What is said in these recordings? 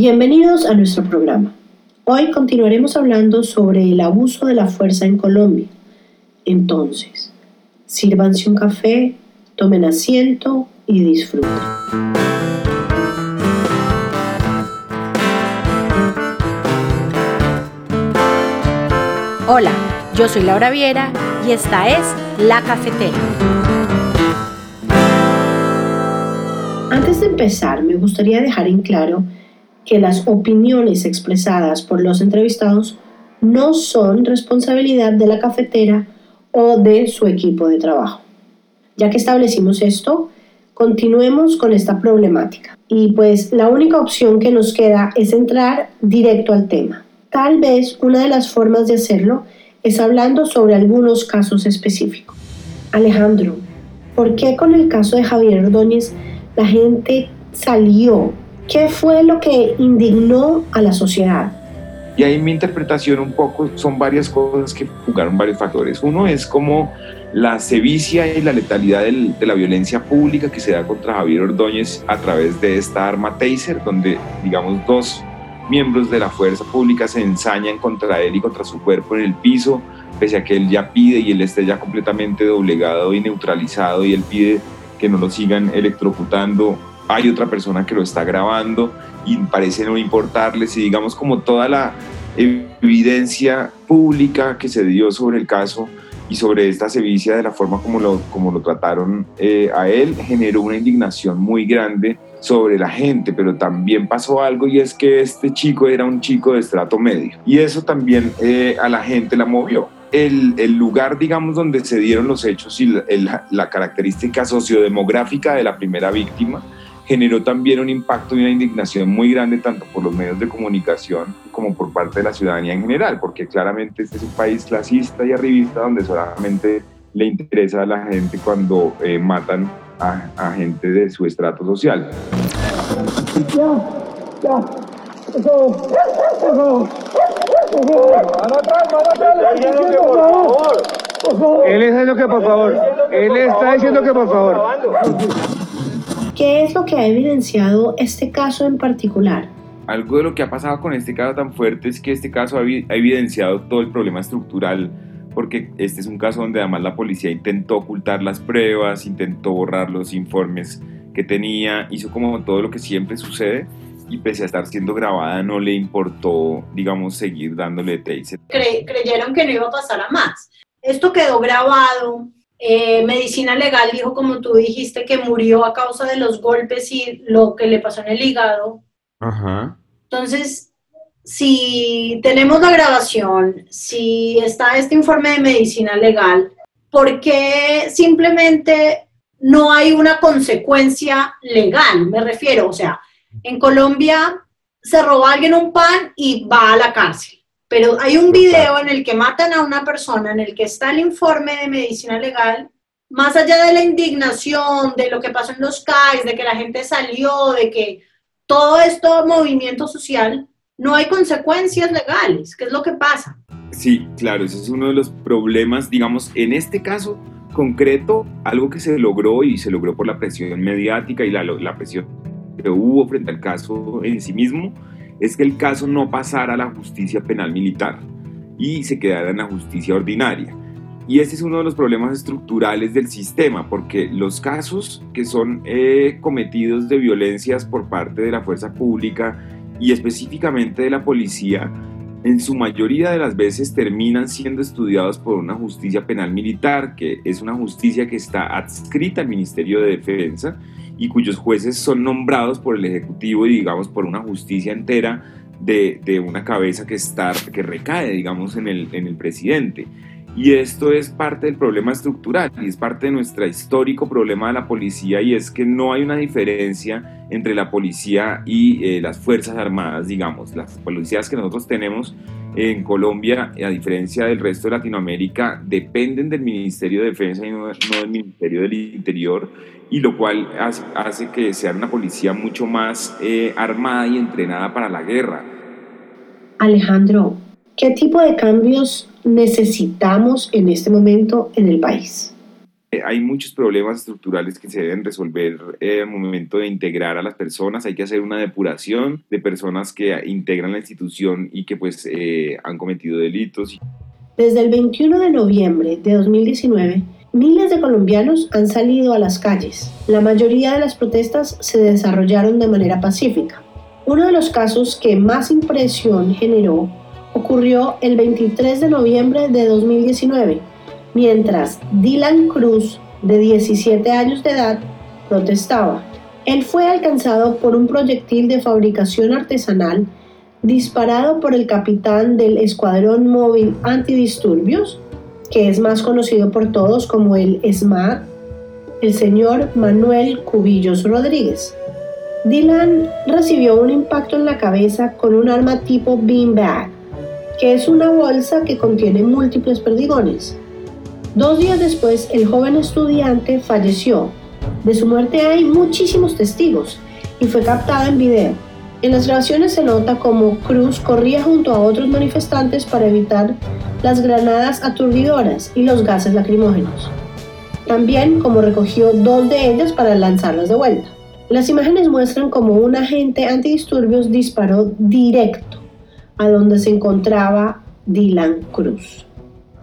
Bienvenidos a nuestro programa. Hoy continuaremos hablando sobre el abuso de la fuerza en Colombia. Entonces, sírvanse un café, tomen asiento y disfruten. Hola, yo soy Laura Viera y esta es La Cafetera. Antes de empezar, me gustaría dejar en claro que las opiniones expresadas por los entrevistados no son responsabilidad de la cafetera o de su equipo de trabajo. Ya que establecimos esto, continuemos con esta problemática. Y pues la única opción que nos queda es entrar directo al tema. Tal vez una de las formas de hacerlo es hablando sobre algunos casos específicos. Alejandro, ¿por qué con el caso de Javier Ordóñez la gente salió ¿Qué fue lo que indignó a la sociedad? Y ahí mi interpretación un poco son varias cosas que jugaron varios factores. Uno es como la sevicia y la letalidad de la violencia pública que se da contra Javier Ordóñez a través de esta arma taser, donde digamos dos miembros de la fuerza pública se ensañan contra él y contra su cuerpo en el piso, pese a que él ya pide y él esté ya completamente doblegado y neutralizado y él pide que no lo sigan electrocutando hay otra persona que lo está grabando y parece no importarles y digamos como toda la evidencia pública que se dio sobre el caso y sobre esta sevicia de la forma como lo, como lo trataron eh, a él generó una indignación muy grande sobre la gente, pero también pasó algo y es que este chico era un chico de estrato medio. Y eso también eh, a la gente la movió. El, el, lugar, digamos, donde se dieron los hechos y la, la característica sociodemográfica de la primera víctima generó también un impacto y una indignación muy grande tanto por los medios de comunicación como por parte de la ciudadanía en general, porque claramente este es un país clasista y arribista donde solamente le interesa a la gente cuando eh, matan a, gente de su estrato social. Él está diciendo que por favor. Él está diciendo que por favor. ¿Qué es lo que ha evidenciado este caso en particular? Algo de lo que ha pasado con este caso tan fuerte es que este caso ha evidenciado todo el problema estructural porque este es un caso donde además la policía intentó ocultar las pruebas, intentó borrar los informes que tenía, hizo como todo lo que siempre sucede y pese a estar siendo grabada no le importó, digamos, seguir dándole taser. creyeron que no iba a pasar a más. Esto quedó grabado, eh, medicina legal dijo, como tú dijiste, que murió a causa de los golpes y lo que le pasó en el hígado. Ajá. Entonces, si tenemos la grabación, si está este informe de medicina legal, ¿por qué simplemente no hay una consecuencia legal? Me refiero, o sea, en Colombia se roba alguien un pan y va a la cárcel. Pero hay un video en el que matan a una persona, en el que está el informe de medicina legal, más allá de la indignación, de lo que pasó en los CAIs, de que la gente salió, de que todo esto movimiento social, no hay consecuencias legales. ¿Qué es lo que pasa? Sí, claro, ese es uno de los problemas, digamos, en este caso concreto, algo que se logró y se logró por la presión mediática y la, la presión que hubo frente al caso en sí mismo, es que el caso no pasara a la justicia penal militar y se quedara en la justicia ordinaria. Y este es uno de los problemas estructurales del sistema, porque los casos que son eh, cometidos de violencias por parte de la fuerza pública y específicamente de la policía, en su mayoría de las veces terminan siendo estudiados por una justicia penal militar, que es una justicia que está adscrita al Ministerio de Defensa y cuyos jueces son nombrados por el Ejecutivo y digamos por una justicia entera de, una cabeza que, está, que recae digamos en el, en el presidente. Y esto es parte del problema estructural y es parte de nuestro histórico problema de la policía y es que no hay una diferencia entre la policía y eh, las Fuerzas Armadas, digamos. Las policías que nosotros tenemos en Colombia, a diferencia del resto de Latinoamérica, dependen del Ministerio de Defensa y no, del Ministerio del Interior, y lo cual hace, que sea una policía mucho más eh, armada y entrenada para la guerra. Alejandro, ¿qué tipo de cambios necesitamos en este momento en el país? Eh, hay muchos problemas estructurales que se deben resolver eh, al momento de integrar a las personas. Hay que hacer una depuración de personas que integran la institución y que pues eh, han cometido delitos. Desde el 21 de noviembre de 2019, miles de colombianos han salido a las calles. La mayoría de las protestas se desarrollaron de manera pacífica. Uno de los casos que más impresión generó ocurrió el 23 de noviembre de 2019 mientras Dylan Cruz, de 17 años de edad, protestaba. Él fue alcanzado por un proyectil de fabricación artesanal disparado por el capitán del Escuadrón Móvil Antidisturbios, que es más conocido por todos como el SMAT, el señor Manuel Cubillos Rodríguez. Dylan recibió un impacto en la cabeza con un arma tipo beanbag, que es una bolsa que contiene múltiples perdigones. Dos días después, el joven estudiante falleció. De su muerte hay muchísimos testigos y fue captado en video. En las grabaciones se nota como Cruz corría junto a otros manifestantes para evitar las granadas aturdidoras y los gases lacrimógenos. También como recogió dos de ellas para lanzarlas de vuelta. Las imágenes muestran como un agente antidisturbios disparó directo a donde se encontraba Dylan Cruz.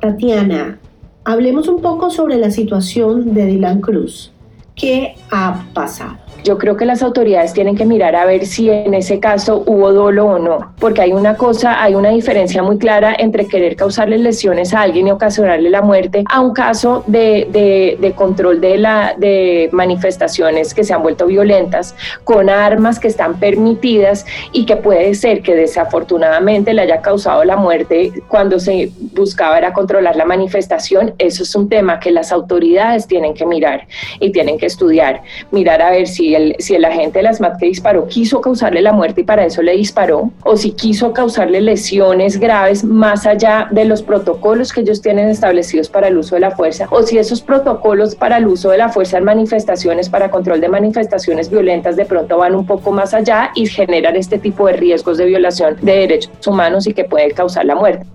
Tatiana, Hablemos un poco sobre la situación de Dylan Cruz. ¿Qué ha pasado? Yo creo que las autoridades tienen que mirar a ver si en ese caso hubo dolo o no, porque hay una cosa, hay una diferencia muy clara entre querer causarle lesiones a alguien y ocasionarle la muerte a un caso de, de, control de, la, de manifestaciones que se han vuelto violentas con armas que están permitidas y que puede ser que desafortunadamente le haya causado la muerte cuando se buscaba era controlar la manifestación. Eso es un tema que las autoridades tienen que mirar y tienen que estudiar, mirar a ver si si el, agente de las MAT que disparó quiso causarle la muerte y para eso le disparó, o si quiso causarle lesiones graves más allá de los protocolos que ellos tienen establecidos para el uso de la fuerza, o si esos protocolos para el uso de la fuerza en manifestaciones, para control de manifestaciones violentas, de pronto van un poco más allá y generan este tipo de riesgos de violación de derechos humanos y que puede causar la muerte.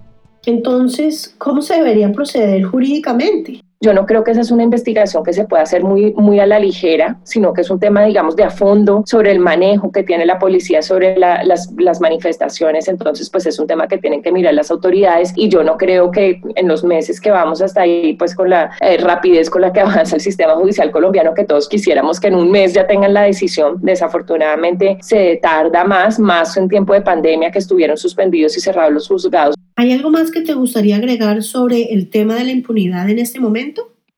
Entonces, ¿cómo se debería proceder jurídicamente? Yo no creo que esa es una investigación que se pueda hacer muy, muy a la ligera, sino que es un tema, digamos, de a fondo sobre el manejo que tiene la policía sobre las, las, manifestaciones. Entonces, pues es un tema que tienen que mirar las autoridades y yo no creo que en los meses que vamos hasta ahí, pues con la eh, rapidez con la que avanza el sistema judicial colombiano, que todos quisiéramos que en un mes ya tengan la decisión. Desafortunadamente se tarda más, más en tiempo de pandemia que estuvieron suspendidos y cerrados los juzgados. ¿Hay algo más que te gustaría agregar sobre el tema de la impunidad en este momento?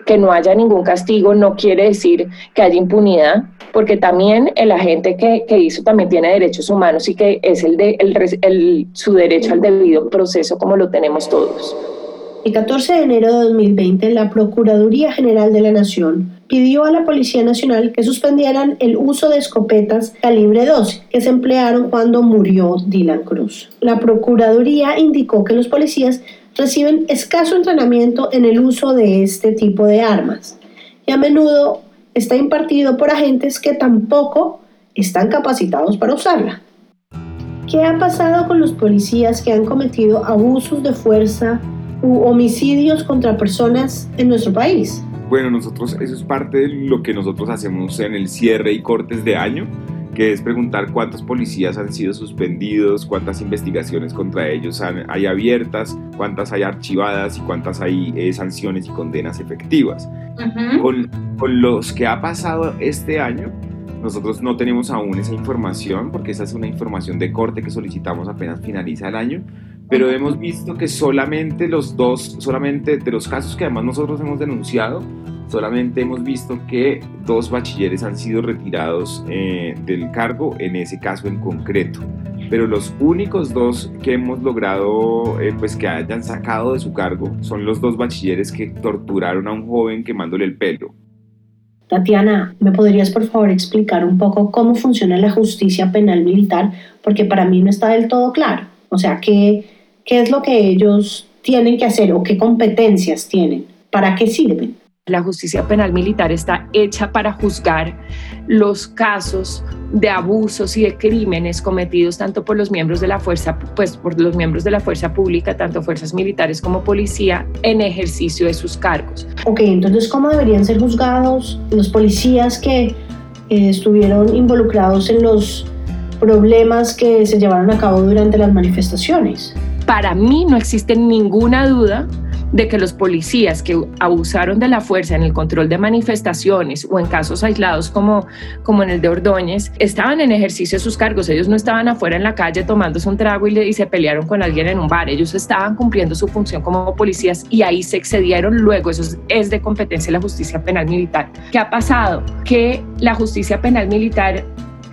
Que no haya ningún castigo no quiere decir que haya impunidad, porque también el agente que, hizo también tiene derechos humanos y que es el de el, su derecho al debido proceso como lo tenemos todos. El 14 de enero de 2020, la Procuraduría General de la Nación pidió a la Policía Nacional que suspendieran el uso de escopetas calibre 12 que se emplearon cuando murió Dylan Cruz. La Procuraduría indicó que los policías reciben escaso entrenamiento en el uso de este tipo de armas y a menudo está impartido por agentes que tampoco están capacitados para usarla. ¿Qué ha pasado con los policías que han cometido abusos de fuerza u homicidios contra personas en nuestro país? Bueno, nosotros, eso es parte de lo que nosotros hacemos en el cierre y cortes de año, que es preguntar cuántos policías han sido suspendidos, cuántas investigaciones contra ellos hay abiertas, cuántas hay archivadas y cuántas hay eh, sanciones y condenas efectivas. con, con los que ha pasado este año, nosotros no tenemos aún esa información porque esa es una información de corte que solicitamos apenas finaliza el año, pero hemos visto que solamente los dos, solamente de los casos que además nosotros hemos denunciado, solamente hemos visto que dos bachilleres han sido retirados eh, del cargo en ese caso en concreto. Pero los únicos dos que hemos logrado eh, pues que hayan sacado de su cargo son los dos bachilleres que torturaron a un joven quemándole el pelo. Tatiana, ¿me podrías por favor explicar un poco cómo funciona la justicia penal militar? Porque para mí no está del todo claro. O sea, ¿qué, qué es lo que ellos tienen que hacer o qué competencias tienen? ¿Para qué sirven? La justicia penal militar está hecha para juzgar los casos de abusos y de crímenes cometidos tanto por los miembros de la fuerza, pues por los miembros de la fuerza pública, tanto fuerzas militares como policía, en ejercicio de sus cargos. Ok, entonces, ¿cómo deberían ser juzgados los policías que eh, estuvieron involucrados en los problemas que se llevaron a cabo durante las manifestaciones? Para mí no existe ninguna duda de que los policías que abusaron de la fuerza en el control de manifestaciones o en casos aislados como, como en el de Ordóñez, estaban en ejercicio de sus cargos. Ellos no estaban afuera en la calle tomándose un trago y, y se pelearon con alguien en un bar. Ellos estaban cumpliendo su función como policías y ahí se excedieron luego. Eso es de competencia de la justicia penal militar. ¿Qué ha pasado? Que la justicia penal militar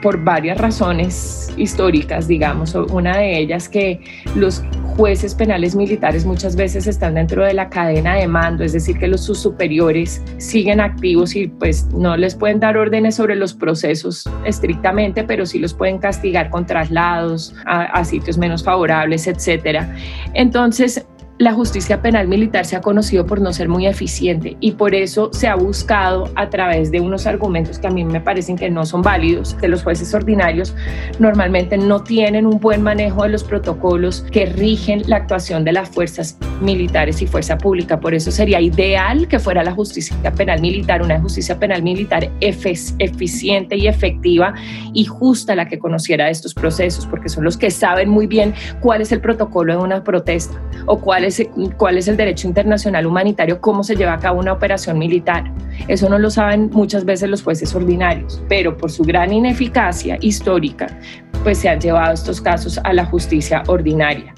por varias razones históricas, digamos. Una de ellas que los jueces penales militares muchas veces están dentro de la cadena de mando, es decir, que los sus superiores siguen activos y pues no les pueden dar órdenes sobre los procesos estrictamente, pero sí los pueden castigar con traslados a, a sitios menos favorables, etcétera. Entonces, la justicia penal militar se ha conocido por no ser muy eficiente y por eso se ha buscado a través de unos argumentos que a mí me parecen que no son válidos, que los jueces ordinarios normalmente no tienen un buen manejo de los protocolos que rigen la actuación de las fuerzas militares y fuerza pública. Por eso sería ideal que fuera la justicia penal militar, una justicia penal militar eficiente y efectiva y justa la que conociera estos procesos, porque son los que saben muy bien cuál es el protocolo de una protesta o cuál es cuál es el derecho internacional humanitario, cómo se lleva a cabo una operación militar. Eso no lo saben muchas veces los jueces ordinarios, pero por su gran ineficacia histórica, pues se han llevado estos casos a la justicia ordinaria.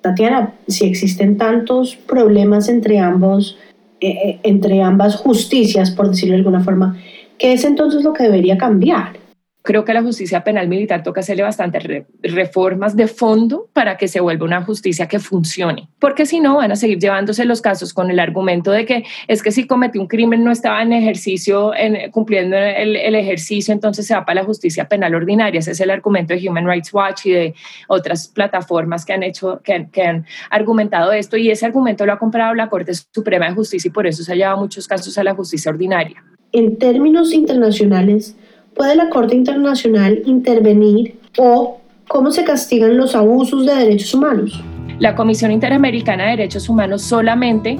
Tatiana, si existen tantos problemas entre ambos, eh, eh, entre ambas justicias, por decirlo de alguna forma, ¿qué es entonces lo que debería cambiar? Creo que la justicia penal militar toca hacerle bastantes reformas de fondo para que se vuelva una justicia que funcione, porque si no van a seguir llevándose los casos con el argumento de que es que si cometió un crimen no estaba en ejercicio, en, cumpliendo el, ejercicio, entonces se va para la justicia penal ordinaria. Ese es el argumento de Human Rights Watch y de otras plataformas que han hecho, que, que han argumentado esto y ese argumento lo ha comprado la Corte Suprema de Justicia y por eso se ha llevado muchos casos a la justicia ordinaria. En términos internacionales, ¿Puede la Corte Internacional intervenir o cómo se castigan los abusos de derechos humanos? La Comisión Interamericana de Derechos Humanos solamente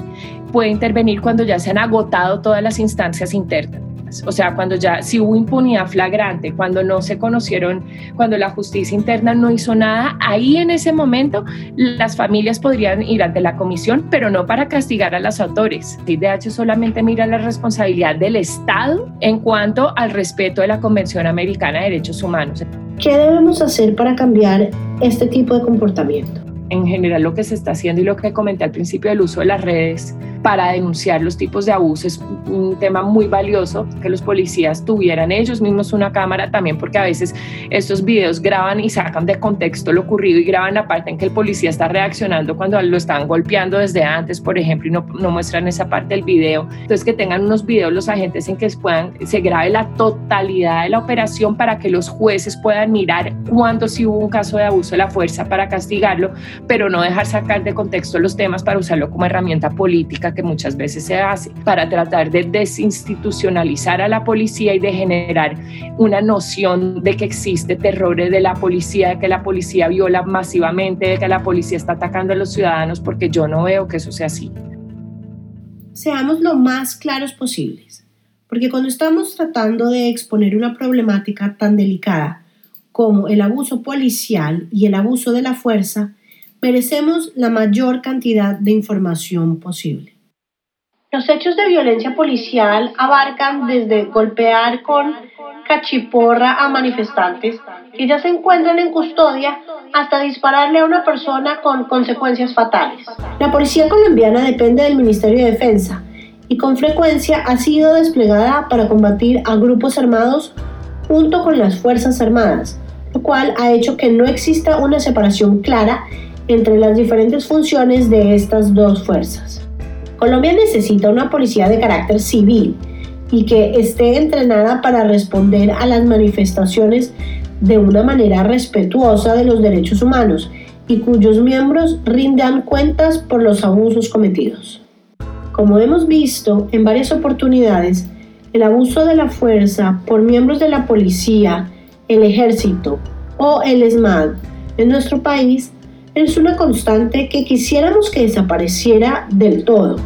puede intervenir cuando ya se han agotado todas las instancias internas. O sea, cuando ya, si hubo impunidad flagrante, cuando no se conocieron, cuando la justicia interna no hizo nada, ahí en ese momento las familias podrían ir ante la comisión, pero no para castigar a los autores. IDH solamente mira la responsabilidad del Estado en cuanto al respeto de la Convención Americana de Derechos Humanos. ¿Qué debemos hacer para cambiar este tipo de comportamiento? En general lo que se está haciendo y lo que comenté al principio del uso de las redes para denunciar los tipos de abuso es un tema muy valioso, que los policías tuvieran ellos mismos una cámara también, porque a veces estos videos graban y sacan de contexto lo ocurrido y graban la parte en que el policía está reaccionando cuando lo están golpeando desde antes, por ejemplo, y no, no muestran esa parte del video. Entonces, que tengan unos videos los agentes en que puedan, se grabe la totalidad de la operación para que los jueces puedan mirar cuándo sí hubo un caso de abuso de la fuerza para castigarlo, pero no dejar sacar de contexto los temas para usarlo como herramienta política que muchas veces se hace para tratar de desinstitucionalizar a la policía y de generar una noción de que existe terrores de la policía, de que la policía viola masivamente, de que la policía está atacando a los ciudadanos, porque yo no veo que eso sea así. Seamos lo más claros posibles, porque cuando estamos tratando de exponer una problemática tan delicada como el abuso policial y el abuso de la fuerza, merecemos la mayor cantidad de información posible. Los hechos de violencia policial abarcan desde golpear con cachiporra a manifestantes que ya se encuentran en custodia hasta dispararle a una persona con consecuencias fatales. La policía colombiana depende del Ministerio de Defensa y con frecuencia ha sido desplegada para combatir a grupos armados junto con las Fuerzas Armadas, lo cual ha hecho que no exista una separación clara entre las diferentes funciones de estas dos fuerzas. Colombia necesita una policía de carácter civil y que esté entrenada para responder a las manifestaciones de una manera respetuosa de los derechos humanos y cuyos miembros rindan cuentas por los abusos cometidos. Como hemos visto en varias oportunidades, el abuso de la fuerza por miembros de la policía, el ejército o el SMAD en nuestro país es una constante que quisiéramos que desapareciera del todo.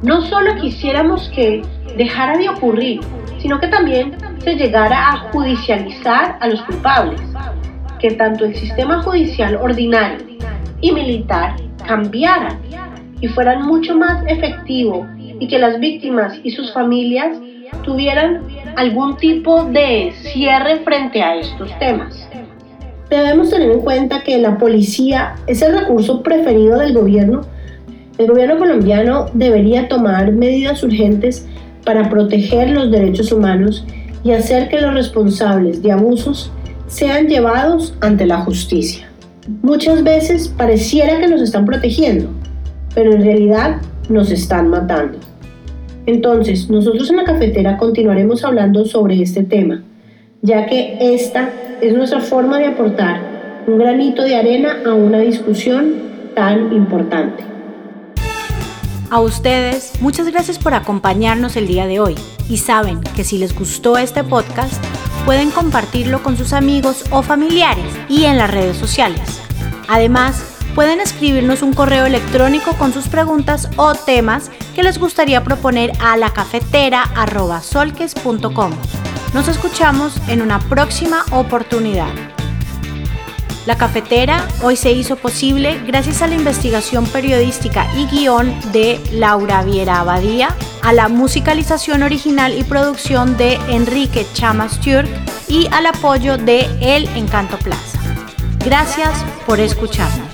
No solo quisiéramos que dejara de ocurrir, sino que también se llegara a judicializar a los culpables, que tanto el sistema judicial ordinario y militar cambiaran y fueran mucho más efectivos y que las víctimas y sus familias tuvieran algún tipo de cierre frente a estos temas. Debemos tener en cuenta que la policía es el recurso preferido del gobierno. El gobierno colombiano debería tomar medidas urgentes para proteger los derechos humanos y hacer que los responsables de abusos sean llevados ante la justicia. Muchas veces pareciera que nos están protegiendo, pero en realidad nos están matando. Entonces, nosotros en la cafetera continuaremos hablando sobre este tema, ya que esta es nuestra forma de aportar un granito de arena a una discusión tan importante. A ustedes, muchas gracias por acompañarnos el día de hoy y saben que si les gustó este podcast, pueden compartirlo con sus amigos o familiares y en las redes sociales. Además, pueden escribirnos un correo electrónico con sus preguntas o temas que les gustaría proponer a la cafetera.solques.com. Nos escuchamos en una próxima oportunidad. La cafetera hoy se hizo posible gracias a la investigación periodística y guion de Laura Viera Abadía, a la musicalización original y producción de Enrique Chamas Turk y al apoyo de El Encanto Plaza. Gracias por escucharnos.